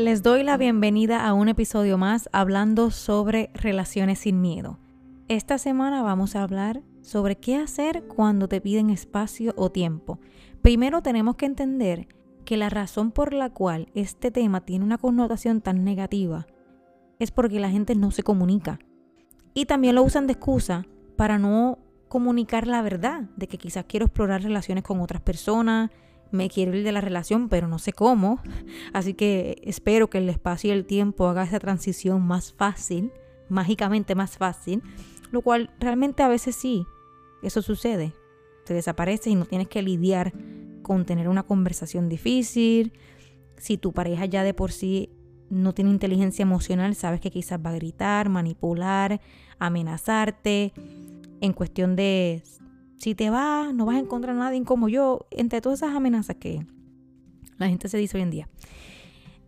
Les doy la bienvenida a un episodio más hablando sobre relaciones sin miedo. Esta semana vamos a hablar sobre qué hacer cuando te piden espacio o tiempo. Primero tenemos que entender que la razón por la cual este tema tiene una connotación tan negativa es porque la gente no se comunica. Y también lo usan de excusa para no comunicar la verdad de que quizás quiero explorar relaciones con otras personas, me quiero ir de la relación, pero no sé cómo. Así que espero que el espacio y el tiempo haga esa transición más fácil, mágicamente más fácil, lo cual realmente a veces sí, eso sucede. Te desaparece y no tienes que lidiar con tener una conversación difícil. Si tu pareja ya de por sí no tiene inteligencia emocional, sabes que quizás va a gritar, manipular, amenazarte, en cuestión de si te vas, no vas a encontrar a nadie como yo, entre todas esas amenazas que la gente se dice hoy en día.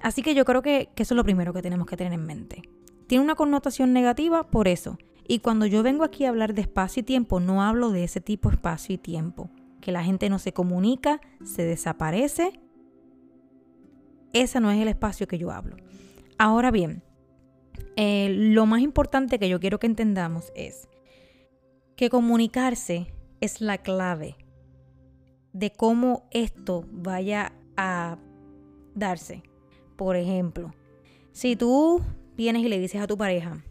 Así que yo creo que, que eso es lo primero que tenemos que tener en mente. Tiene una connotación negativa por eso. Y cuando yo vengo aquí a hablar de espacio y tiempo, no hablo de ese tipo espacio y tiempo. Que la gente no se comunica, se desaparece. Ese no es el espacio que yo hablo. Ahora bien, eh, lo más importante que yo quiero que entendamos es que comunicarse es la clave de cómo esto vaya a darse. Por ejemplo, si tú vienes y le dices a tu pareja,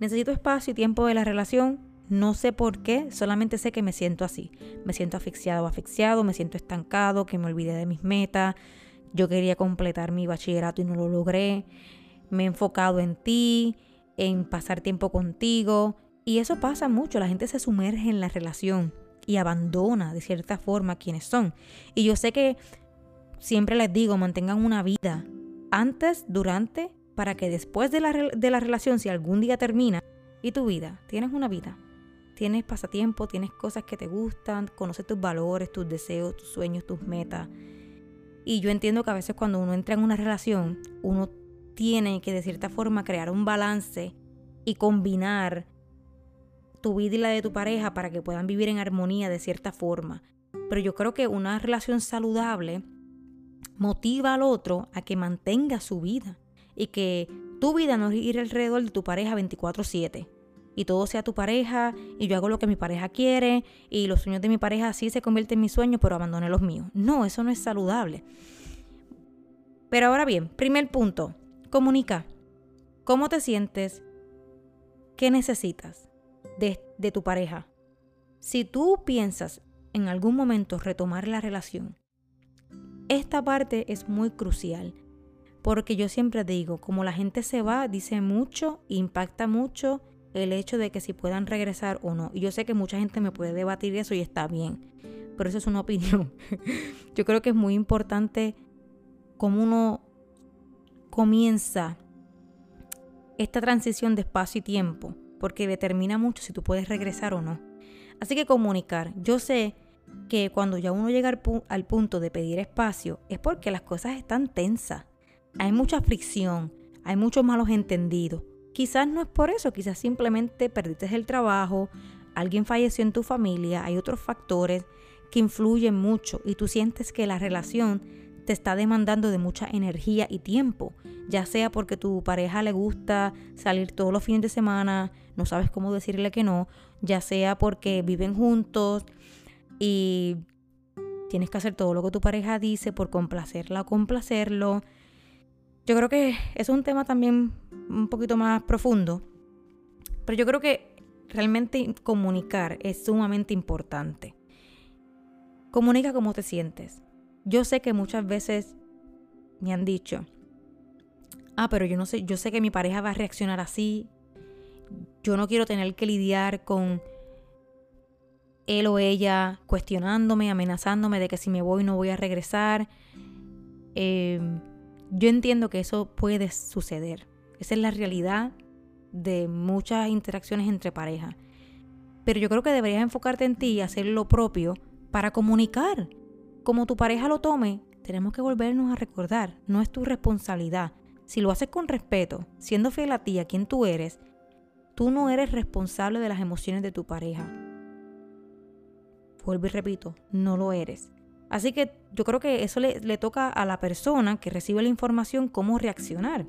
necesito espacio y tiempo de la relación, no sé por qué, solamente sé que me siento así. Me siento asfixiado o asfixiado, me siento estancado, que me olvidé de mis metas. Yo quería completar mi bachillerato y no lo logré. Me he enfocado en ti, en pasar tiempo contigo. Y eso pasa mucho, la gente se sumerge en la relación y abandona de cierta forma quienes son. Y yo sé que siempre les digo, mantengan una vida antes, durante, para que después de la, de la relación, si algún día termina, y tu vida, tienes una vida, tienes pasatiempo, tienes cosas que te gustan, conoces tus valores, tus deseos, tus sueños, tus metas. Y yo entiendo que a veces cuando uno entra en una relación, uno tiene que de cierta forma crear un balance y combinar tu vida y la de tu pareja para que puedan vivir en armonía de cierta forma. Pero yo creo que una relación saludable motiva al otro a que mantenga su vida y que tu vida no ir alrededor de tu pareja 24/7 y todo sea tu pareja y yo hago lo que mi pareja quiere y los sueños de mi pareja así se convierten en mis sueños pero abandoné los míos. No, eso no es saludable. Pero ahora bien, primer punto, comunica. ¿Cómo te sientes? ¿Qué necesitas? De, tu pareja. Si tú piensas en algún momento retomar la relación, esta parte es muy crucial. Porque yo siempre digo, como la gente se va, dice mucho, impacta mucho el hecho de que si puedan regresar o no. Y yo sé que mucha gente me puede debatir eso y está bien, pero eso es una opinión. yo creo que es muy importante cómo uno comienza esta transición de espacio y tiempo porque determina mucho si tú puedes regresar o no. Así que comunicar. Yo sé que cuando ya uno llega al, punto de pedir espacio es porque las cosas están tensas. Hay mucha fricción, hay muchos malos entendidos. Quizás no es por eso, quizás simplemente perdiste el trabajo, alguien falleció en tu familia, hay otros factores que influyen mucho y tú sientes que la relación te está demandando de mucha energía y tiempo, ya sea porque tu pareja le gusta salir todos los fines de semana, no sabes cómo decirle que no, ya sea porque viven juntos y tienes que hacer todo lo que tu pareja dice por complacerla o complacerlo. Yo creo que es un tema también un poquito más profundo, pero yo creo que realmente comunicar es sumamente importante. Comunica cómo te sientes. Yo sé que muchas veces me han dicho, ah, pero yo no sé, yo sé que mi pareja va a reaccionar así, yo no quiero tener que lidiar con él o ella cuestionándome, amenazándome de que si me voy no voy a regresar. Em, yo entiendo que eso puede suceder. Esa es la realidad de muchas interacciones entre parejas. Pero yo creo que deberías enfocarte en ti y hacer lo propio para comunicar. Como tu pareja lo tome, tenemos que volvernos a recordar, no es tu responsabilidad. Si lo haces con respeto, siendo fiel a ti, a quien tú eres, Tú no eres responsable de las emociones de tu pareja. Vuelvo y repito, no lo eres. Así que yo creo que eso le, toca a la persona que recibe la información cómo reaccionar.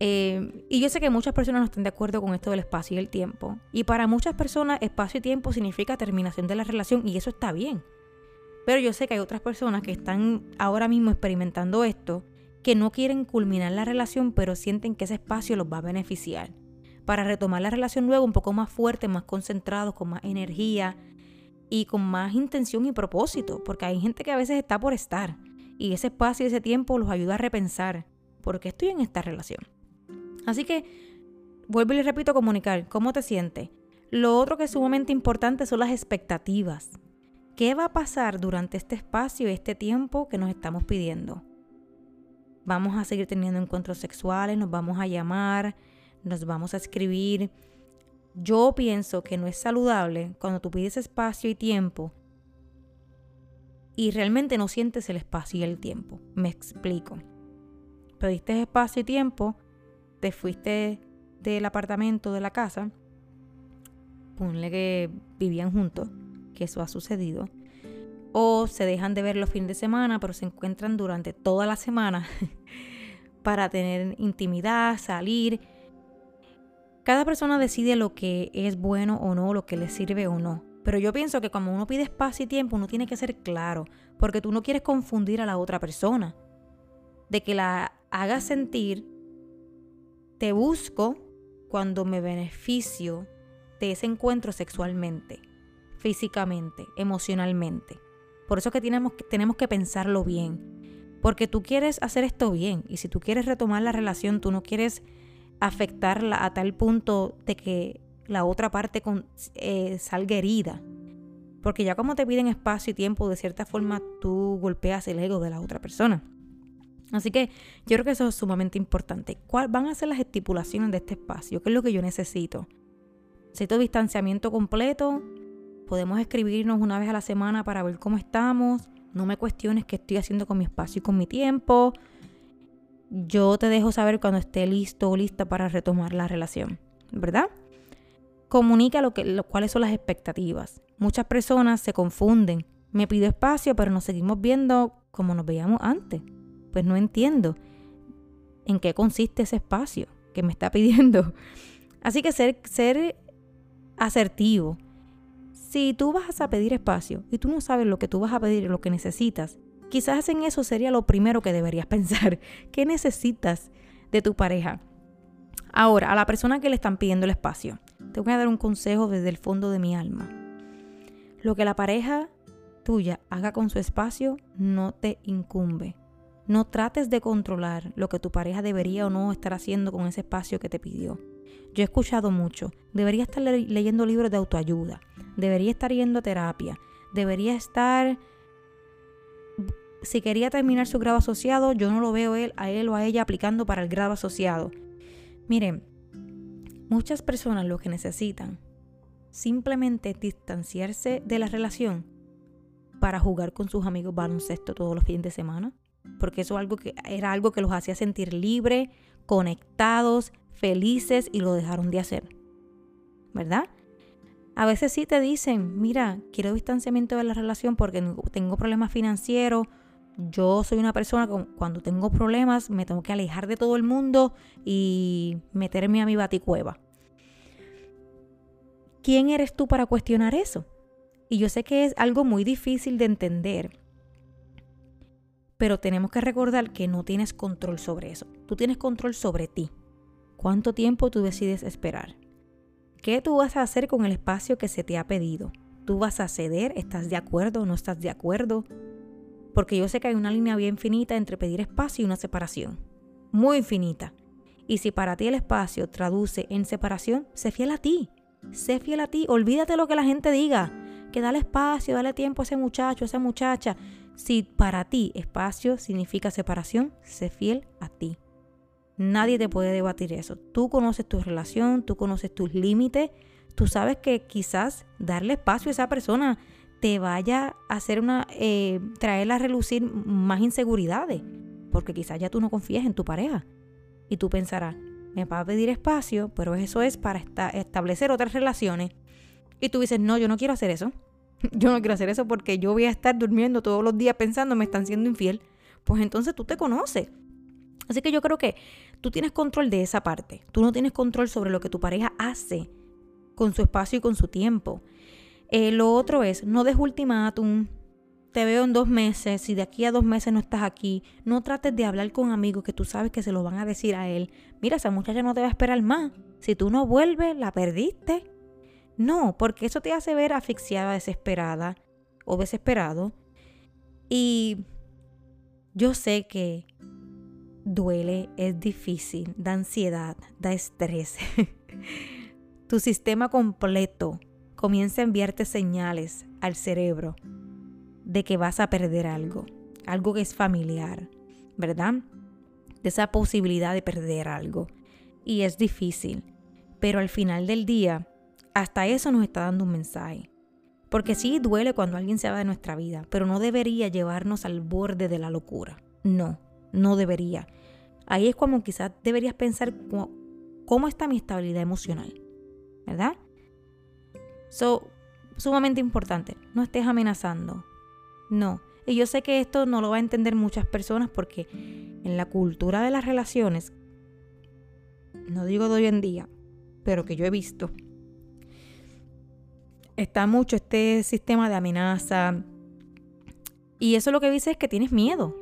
Eh, y yo sé que muchas personas no están de acuerdo con esto del espacio y el tiempo. Y para muchas personas espacio y tiempo significa terminación de la relación y eso está bien. Pero yo sé que hay otras personas que están ahora mismo experimentando esto, que no quieren culminar la relación, pero sienten que ese espacio los va a beneficiar. Para retomar la relación luego un poco más fuerte, más concentrados, con más energía y con más intención y propósito. Porque hay gente que a veces está por estar. Y ese espacio y ese tiempo los ayuda a repensar. ¿Por qué estoy en esta relación? Así que, vuelvo y le repito, comunicar cómo te sientes. Lo otro que es sumamente importante son las expectativas. ¿Qué va a pasar durante este espacio y este tiempo que nos estamos pidiendo? Vamos a seguir teniendo encuentros sexuales, nos vamos a llamar, nos vamos a escribir. Yo pienso que no es saludable cuando tú pides espacio y tiempo y realmente no sientes el espacio y el tiempo. Me explico. Pediste espacio y tiempo, te fuiste del apartamento, de la casa, ponle que vivían juntos, que eso ha sucedido, o se dejan de ver los fines de semana, pero se encuentran durante toda la semana para tener intimidad, salir. Cada persona decide lo que es bueno o no, lo que le sirve o no. Pero yo pienso que cuando uno pide espacio y tiempo, uno tiene que ser claro, porque tú no quieres confundir a la otra persona, de que la hagas sentir te busco cuando me beneficio de ese encuentro sexualmente, físicamente, emocionalmente. Por eso que tenemos, que pensarlo bien. Porque tú quieres hacer esto bien. Y si tú quieres retomar la relación, tú no quieres afectarla a tal punto de que la otra parte eh, salga herida. Porque ya como te piden espacio y tiempo, de cierta forma tú golpeas el ego de la otra persona. Así que yo creo que eso es sumamente importante. ¿Cuáles van a ser las estipulaciones de este espacio? ¿Qué es lo que yo necesito? Necesito distanciamiento completo. Podemos escribirnos una vez a la semana para ver cómo estamos. No me cuestiones qué estoy haciendo con mi espacio y con mi tiempo. Yo te dejo saber cuando esté listo o lista para retomar la relación, ¿verdad? Comunica lo que, cuáles son las expectativas. Muchas personas se confunden. Me pido espacio, pero nos seguimos viendo como nos veíamos antes pues no entiendo en qué consiste ese espacio que me está pidiendo. Así que ser, ser asertivo. Si tú vas a pedir espacio y tú no sabes lo que tú vas a pedir y lo que necesitas, quizás en eso sería lo primero que deberías pensar. ¿Qué necesitas de tu pareja? Ahora, a la persona que le están pidiendo el espacio, te voy a dar un consejo desde el fondo de mi alma. Lo que la pareja tuya haga con su espacio no te incumbe. No trates de controlar lo que tu pareja debería o no estar haciendo con ese espacio que te pidió. Yo he escuchado mucho, debería estar leyendo libros de autoayuda, debería estar yendo a terapia, debería estar... Si quería terminar su grado asociado, yo no lo veo él, a él o a ella aplicando para el grado asociado. Miren, muchas personas lo que necesitan simplemente distanciarse de la relación para jugar con sus amigos baloncesto todos los fines de semana porque eso algo que, era algo que los hacía sentir libres, conectados, felices y lo dejaron de hacer. ¿Verdad? A veces sí te dicen, mira, quiero distanciamiento de la relación porque tengo problemas financieros. Yo soy una persona que cuando tengo problemas me tengo que alejar de todo el mundo y meterme a mi baticueva. ¿Quién eres tú para cuestionar eso? Y yo sé que es algo muy difícil de entender pero tenemos que recordar que no tienes control sobre eso. Tú tienes control sobre ti. ¿Cuánto tiempo tú decides esperar? ¿Qué tú vas a hacer con el espacio que se te ha pedido? ¿Tú vas a ceder? ¿Estás de acuerdo o no estás de acuerdo? Porque yo sé que hay una línea bien finita entre pedir espacio y una separación. Muy finita. Y si para ti el espacio traduce en separación, sé fiel a ti. Sé fiel a ti. Olvídate lo que la gente diga. Que dale espacio, dale tiempo a ese muchacho, a esa muchacha. Si para ti espacio significa separación, sé fiel a ti. Nadie te puede debatir eso. Tú conoces tu relación, tú conoces tus límites, tú sabes que quizás darle espacio a esa persona te vaya a hacer una, eh, traerla a relucir más inseguridades, porque quizás ya tú no confías en tu pareja. Y tú pensarás, me va a pedir espacio, pero eso es para establecer otras relaciones. Y tú dices, no, yo no quiero hacer eso. Yo no quiero hacer eso porque yo voy a estar durmiendo todos los días pensando me están siendo infiel. Pues entonces tú te conoces. Así que yo creo que tú tienes control de esa parte. Tú no tienes control sobre lo que tu pareja hace con su espacio y con su tiempo. Eh, lo otro es, no des ultimátum, te veo en dos meses, si de aquí a dos meses no estás aquí, no trates de hablar con amigos que tú sabes que se lo van a decir a él. Mira, esa muchacha no te va a esperar más. Si tú no vuelves, la perdiste. No, porque eso te hace ver asfixiada, desesperada o desesperado. Y yo sé que duele, es difícil, da ansiedad, da estrés. tu sistema completo comienza a enviarte señales al cerebro de que vas a perder algo, algo que es familiar, ¿verdad? De esa posibilidad de perder algo. Y es difícil, pero al final del día, hasta eso nos está dando un mensaje. Porque sí duele cuando alguien se va de nuestra vida, pero no debería llevarnos al borde de la locura. No, no debería. Ahí es como quizás deberías pensar cómo, cómo está mi estabilidad emocional, ¿verdad? So, sumamente importante, no estés amenazando, no. Y yo sé que esto no lo va a entender muchas personas porque en la cultura de las relaciones, no digo de hoy en día, pero que yo he visto, está mucho este sistema de amenaza. Y eso lo que dice es que tienes miedo,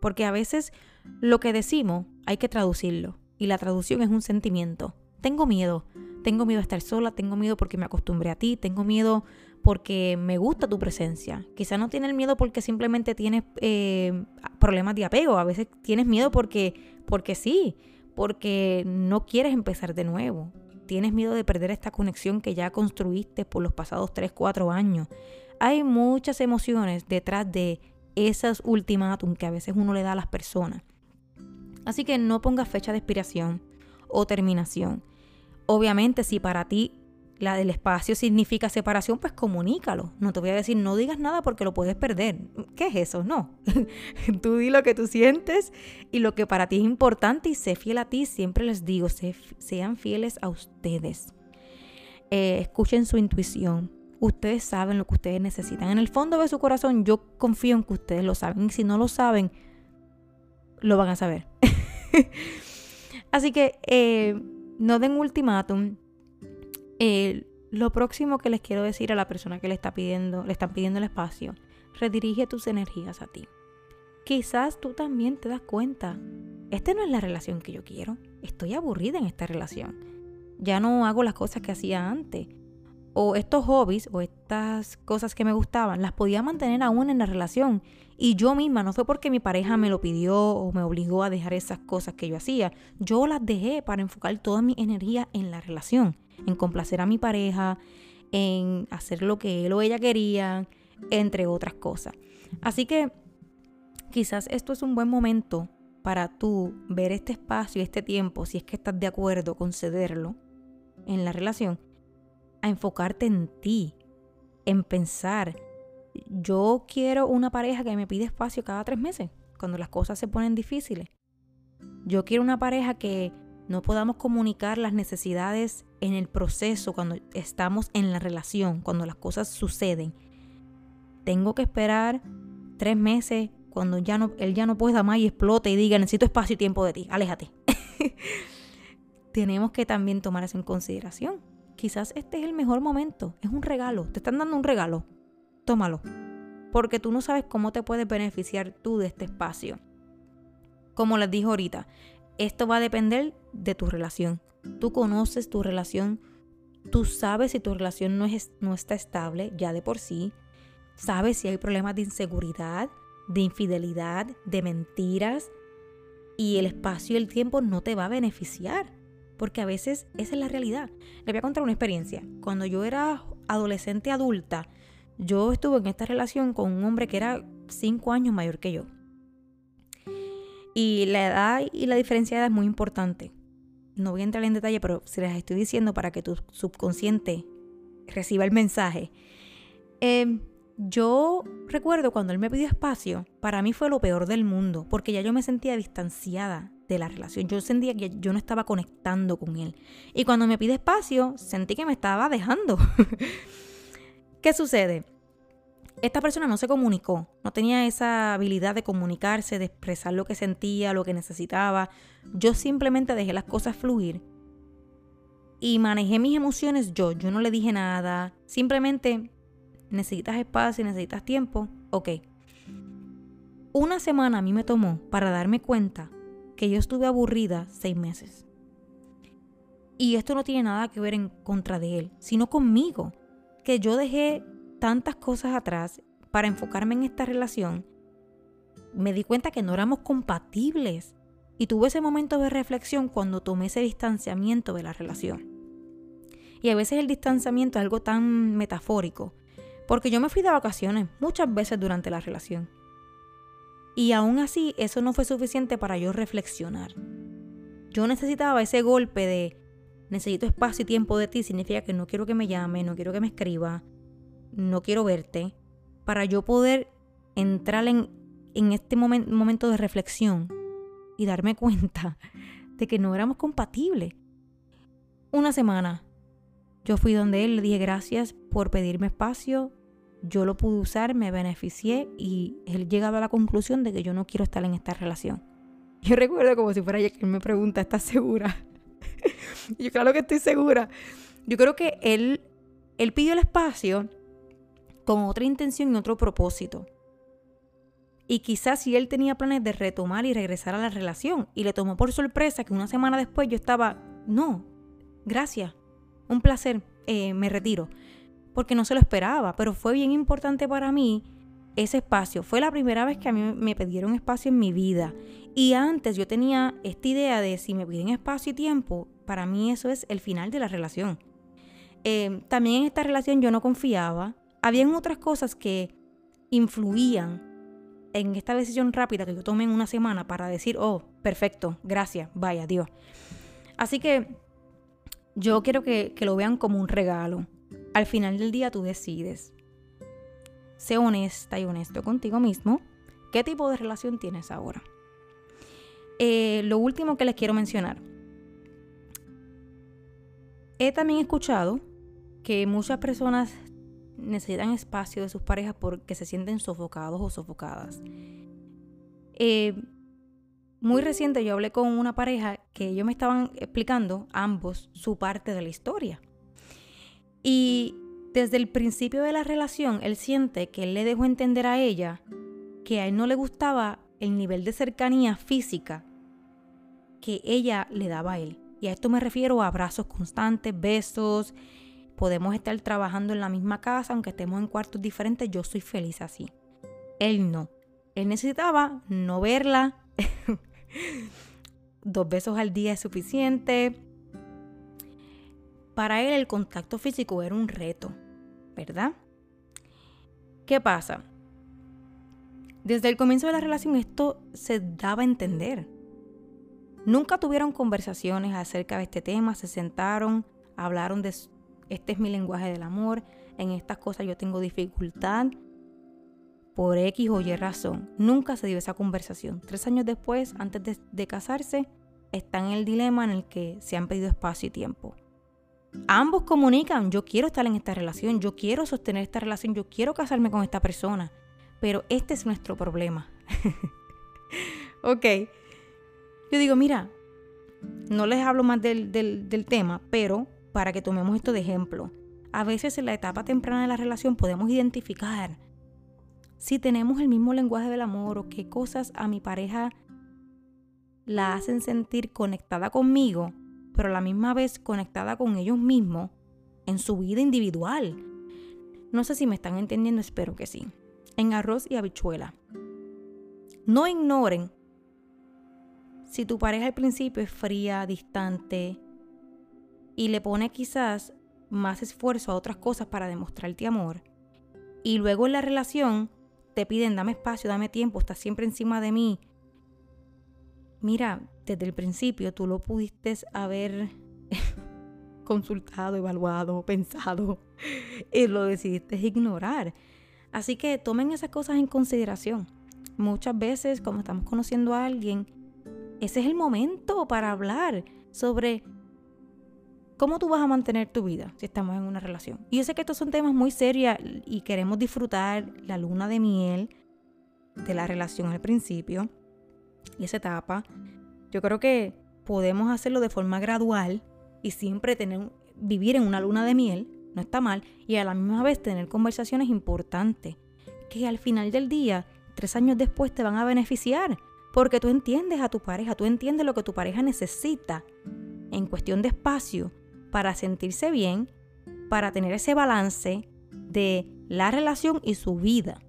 porque a veces lo que decimos hay que traducirlo. Y la traducción es un sentimiento. Tengo miedo. Tengo miedo a estar sola, tengo miedo porque me acostumbré a ti, tengo miedo porque me gusta tu presencia. Quizá no tienes miedo porque simplemente tienes eh, problemas de apego. A veces tienes miedo porque, porque sí, porque no quieres empezar de nuevo. Tienes miedo de perder esta conexión que ya construiste por los pasados 3, 4 años. Hay muchas emociones detrás de esos ultimátum que a veces uno le da a las personas. Así que no pongas fecha de expiración o terminación. Obviamente, si para ti la del espacio significa separación, pues comunícalo. No te voy a decir no digas nada porque lo puedes perder. ¿Qué es eso? No. tú di lo que tú sientes y lo que para ti es importante y sé fiel a ti. Siempre les digo, sean fieles a ustedes. Eh, escuchen su intuición. Ustedes saben lo que ustedes necesitan. En el fondo de su corazón yo confío en que ustedes lo saben. Y si no lo saben, lo van a saber. Así que eh, no den ultimátum lo próximo que les quiero decir a la persona que le está pidiendo, le están pidiendo el espacio, redirige tus energías a ti. Quizás tú también te das cuenta, esta no es la relación que yo quiero. Estoy aburrida en esta relación. Ya no hago las cosas que hacía antes. O estos hobbies o estas cosas que me gustaban, las podía mantener aún en la relación. Y yo misma, no fue porque mi pareja me lo pidió o me obligó a dejar esas cosas que yo hacía. Yo las dejé para enfocar toda mi energía en la relación en complacer a mi pareja, en hacer lo que él o ella querían, entre otras cosas. Así que quizás esto es un buen momento para tú ver este espacio este tiempo, si es que estás de acuerdo con cederlo en la relación, a enfocarte en ti, en pensar, yo quiero una pareja que me pide espacio cada tres meses, cuando las cosas se ponen difíciles. Yo quiero una pareja que no podamos comunicar las necesidades en el proceso, cuando estamos en la relación, cuando las cosas suceden. Tengo que esperar tres meses cuando ya no, él ya no pueda más y explote y diga, necesito espacio y tiempo de ti, aléjate. Tenemos que también tomar eso en consideración. Quizás este es el mejor momento, es un regalo, te están dando un regalo, tómalo, porque tú no sabes cómo te puedes beneficiar tú de este espacio. Como les dije ahorita, esto va a depender de tu relación. Tú conoces tu relación, tú sabes si tu relación no, es, no está estable ya de por sí, sabes si hay problemas de inseguridad, de infidelidad, de mentiras, y el espacio y el tiempo no te va a beneficiar, porque a veces esa es la realidad. Le voy a contar una experiencia. Cuando yo era adolescente adulta, yo estuve en esta relación con un hombre que era cinco años mayor que yo. Y la edad y la diferencia de edad es muy importante. No voy a entrar en detalle, pero se les estoy diciendo para que tu subconsciente reciba el mensaje. Em, yo recuerdo cuando él me pidió espacio, para mí fue lo peor del mundo, porque ya yo me sentía distanciada de la relación. Yo sentía que yo no estaba conectando con él. Y cuando me pide espacio, sentí que me estaba dejando. ¿Qué sucede? esta persona no se comunicó, no tenía esa habilidad de comunicarse, de expresar lo que sentía, lo que necesitaba. Yo simplemente dejé las cosas fluir y manejé mis emociones yo. Yo no le dije nada, simplemente necesitas espacio, necesitas tiempo, ok. Una semana a mí me tomó para darme cuenta que yo estuve aburrida seis meses. Y esto no tiene nada que ver en contra de él, sino conmigo. Que yo dejé tantas cosas atrás para enfocarme en esta relación. Me di cuenta que no éramos compatibles. Y tuve ese momento de reflexión cuando tomé ese distanciamiento de la relación. Y a veces el distanciamiento es algo tan metafórico, porque yo me fui de vacaciones muchas veces durante la relación. Y aún así eso no fue suficiente para yo reflexionar. Yo necesitaba ese golpe de necesito espacio y tiempo de ti, significa que no quiero que me llame, no quiero que me escriba, no quiero verte, para yo poder entrar en, en este momento de reflexión y darme cuenta de que no éramos compatibles. Una semana, yo fui donde él, le dije gracias por pedirme espacio, yo lo pude usar, me beneficié y él llegaba a la conclusión de que yo no quiero estar en esta relación. Yo recuerdo como si fuera ayer que me pregunta, ¿estás segura? yo claro que estoy segura. Yo creo que él, él pidió el espacio con otra intención y otro propósito. Y quizás si él tenía planes de retomar y regresar a la relación y le tomó por sorpresa que una semana después yo estaba, no, gracias, un placer, eh, me retiro porque no se lo esperaba, pero fue bien importante para mí ese espacio. Fue la primera vez que a mí me pidieron espacio en mi vida. Y antes yo tenía esta idea de si me piden espacio y tiempo, para mí eso es el final de la relación. Eh, también en esta relación yo no confiaba. Habían otras cosas que influían en esta decisión rápida que yo tomé en una semana para decir, oh, perfecto, gracias, vaya, Dios. Así que yo quiero que, que lo vean como un regalo. Al final del día tú decides. Sé honesta y honesto contigo mismo. ¿Qué tipo de relación tienes ahora? Eh, lo último que les quiero mencionar. He también escuchado que muchas personas necesitan espacio de sus parejas porque se sienten sofocados o sofocadas. Eh, muy reciente yo hablé con una pareja que ellos me estaban explicando ambos su parte de la historia. Y desde el principio de la relación, él siente que él le dejó entender a ella que a él no le gustaba el nivel de cercanía física que ella le daba a él. Y a esto me refiero a abrazos constantes, besos. Podemos estar trabajando en la misma casa, aunque estemos en cuartos diferentes, yo soy feliz así. Él no. Él necesitaba no verla. Dos besos al día es suficiente para él el contacto físico era un reto, ¿verdad? ¿Qué pasa? Desde el comienzo de la relación esto se daba a entender. Nunca tuvieron conversaciones acerca de este tema, se sentaron, hablaron de este es mi lenguaje del amor, en estas cosas yo tengo dificultad por X o Y razón. Nunca se dio esa conversación. Tres años después, antes de, casarse, están en el dilema en el que se han pedido espacio y tiempo. Ambos comunican, yo quiero estar en esta relación, yo quiero sostener esta relación, yo quiero casarme con esta persona, pero este es nuestro problema. ok. Yo digo, mira, no les hablo más del, del tema, pero para que tomemos esto de ejemplo, a veces en la etapa temprana de la relación podemos identificar si tenemos el mismo lenguaje del amor o qué cosas a mi pareja la hacen sentir conectada conmigo pero a la misma vez conectada con ellos mismos en su vida individual. No sé si me están entendiendo, espero que sí. En arroz y habichuela. No ignoren si tu pareja al principio es fría, distante y le pone quizás más esfuerzo a otras cosas para demostrarte amor y luego en la relación te piden dame espacio, dame tiempo, estás siempre encima de mí. Mira, desde el principio tú lo pudiste haber consultado, evaluado, pensado y lo decidiste ignorar. Así que tomen esas cosas en consideración. Muchas veces, como estamos conociendo a alguien, ese es el momento para hablar sobre ¿Cómo tú vas a mantener tu vida si estamos en una relación? Y yo sé que estos son temas muy serios y queremos disfrutar la luna de miel de la relación al principio y esa etapa. Yo creo que podemos hacerlo de forma gradual y siempre tener, vivir en una luna de miel, no está mal, y a la misma vez tener conversaciones importantes que al final del día, tres años después, te van a beneficiar. Porque tú entiendes a tu pareja, tú entiendes lo que tu pareja necesita en cuestión de espacio para sentirse bien, para tener ese balance de la relación y su vida.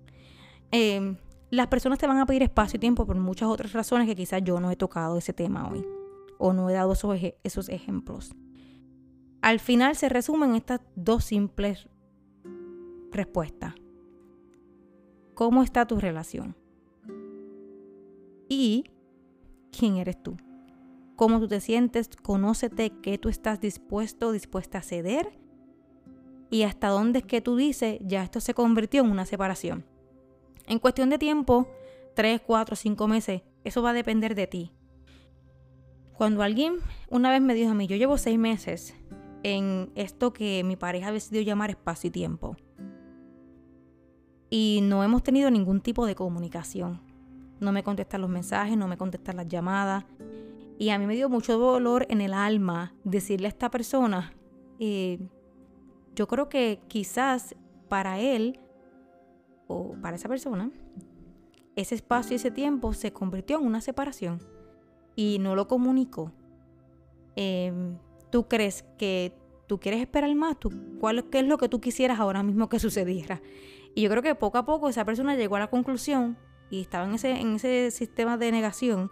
Em, las personas te van a pedir espacio y tiempo por muchas otras razones que quizás yo no he tocado ese tema hoy o no he dado esos, esos ejemplos. Al final se resumen estas dos simples respuestas. ¿Cómo está tu relación? ¿Y quién eres tú? cómo tú te sientes, conócete qué tú estás dispuesto dispuesta a ceder y hasta dónde es que tú dices, ya esto se convirtió en una separación. En cuestión de tiempo, 3, 4, 5 meses, eso va a depender de ti. Cuando alguien una vez me dijo a mí, yo llevo 6 meses en esto que mi pareja decidió llamar espacio y tiempo. Y no hemos tenido ningún tipo de comunicación. No me contestan los mensajes, no me contestan las llamadas. Y a mí me dio mucho dolor en el alma decirle a esta persona, eh, yo creo que quizás para él o para esa persona, ese espacio y ese tiempo se convirtió en una separación y no lo comunicó. Em, ¿Tú crees que tú quieres esperar más? ¿Tú, cuál, ¿Qué es lo que tú quisieras ahora mismo que sucediera? Y yo creo que poco a poco esa persona llegó a la conclusión y estaba en ese, en ese sistema de negación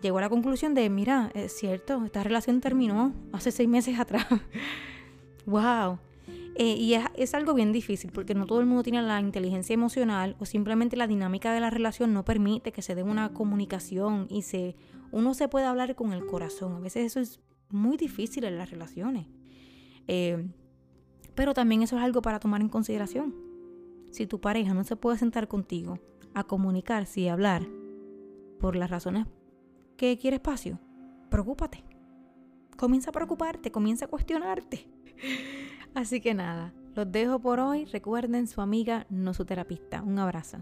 llegó a la conclusión de, mira, es cierto, esta relación terminó hace seis meses atrás. wow. Eh, y es, algo bien difícil porque no todo el mundo tiene la inteligencia emocional o simplemente la dinámica de la relación no permite que se dé una comunicación y se, uno se puede hablar con el corazón. A veces eso es muy difícil en las relaciones. Eh, pero también eso es algo para tomar en consideración. Si tu pareja no se puede sentar contigo a comunicarse y hablar por las razones que quiere espacio, preocúpate. Comienza a preocuparte, comienza a cuestionarte. Así que nada, los dejo por hoy. Recuerden su amiga, no su terapista. Un abrazo.